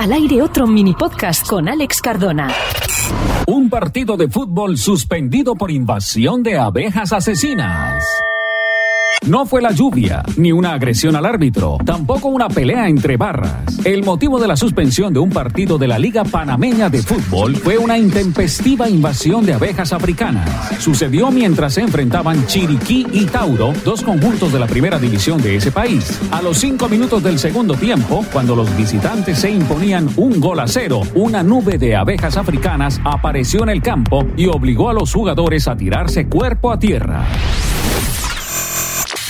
Al aire otro mini podcast con Alex Cardona. Un partido de fútbol suspendido por invasión de abejas asesinas. No fue la lluvia, ni una agresión al árbitro, tampoco una pelea entre barras. El motivo de la suspensión de un partido de la Liga Panameña de Fútbol fue una intempestiva invasión de abejas africanas. Sucedió mientras se enfrentaban Chiriquí y Tauro, dos conjuntos de la primera división de ese país. A los cinco minutos del segundo tiempo, cuando los visitantes se imponían un gol a cero, una nube de abejas africanas apareció en el campo y obligó a los jugadores a tirarse cuerpo a tierra.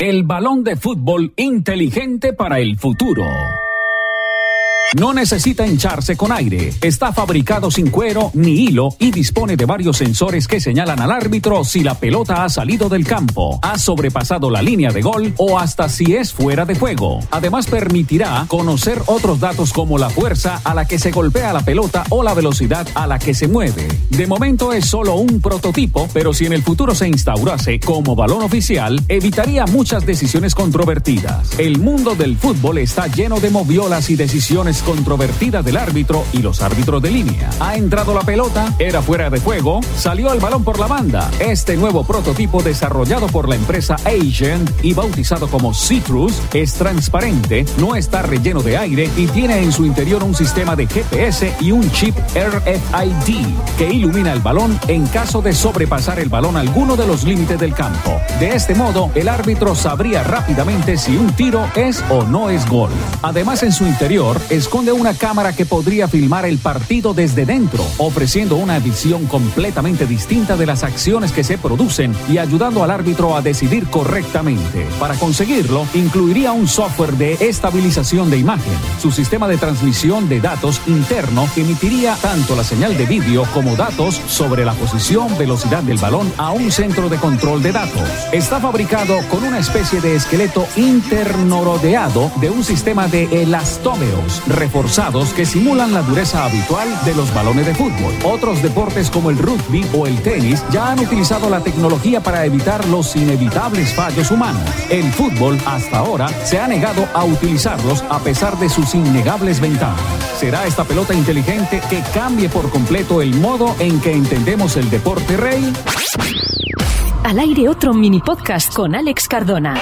El balón de fútbol inteligente para el futuro. No necesita hincharse con aire, está fabricado sin cuero ni hilo y dispone de varios sensores que señalan al árbitro si la pelota ha salido del campo, ha sobrepasado la línea de gol o hasta si es fuera de juego. Además permitirá conocer otros datos como la fuerza a la que se golpea la pelota o la velocidad a la que se mueve. De momento es solo un prototipo, pero si en el futuro se instaurase como balón oficial, evitaría muchas decisiones controvertidas. El mundo del fútbol está lleno de moviolas y decisiones controvertida del árbitro y los árbitros de línea. Ha entrado la pelota, era fuera de juego, salió el balón por la banda. Este nuevo prototipo desarrollado por la empresa Agent y bautizado como Citrus es transparente, no está relleno de aire y tiene en su interior un sistema de GPS y un chip RFID que ilumina el balón en caso de sobrepasar el balón alguno de los límites del campo. De este modo, el árbitro sabría rápidamente si un tiro es o no es gol. Además, en su interior es esconde una cámara que podría filmar el partido desde dentro, ofreciendo una visión completamente distinta de las acciones que se producen y ayudando al árbitro a decidir correctamente. Para conseguirlo, incluiría un software de estabilización de imagen. Su sistema de transmisión de datos interno emitiría tanto la señal de vídeo como datos sobre la posición, velocidad del balón a un centro de control de datos. Está fabricado con una especie de esqueleto interno rodeado de un sistema de elastómeros reforzados que simulan la dureza habitual de los balones de fútbol. Otros deportes como el rugby o el tenis ya han utilizado la tecnología para evitar los inevitables fallos humanos. El fútbol hasta ahora se ha negado a utilizarlos a pesar de sus innegables ventajas. ¿Será esta pelota inteligente que cambie por completo el modo en que entendemos el deporte rey? Al aire otro mini podcast con Alex Cardona.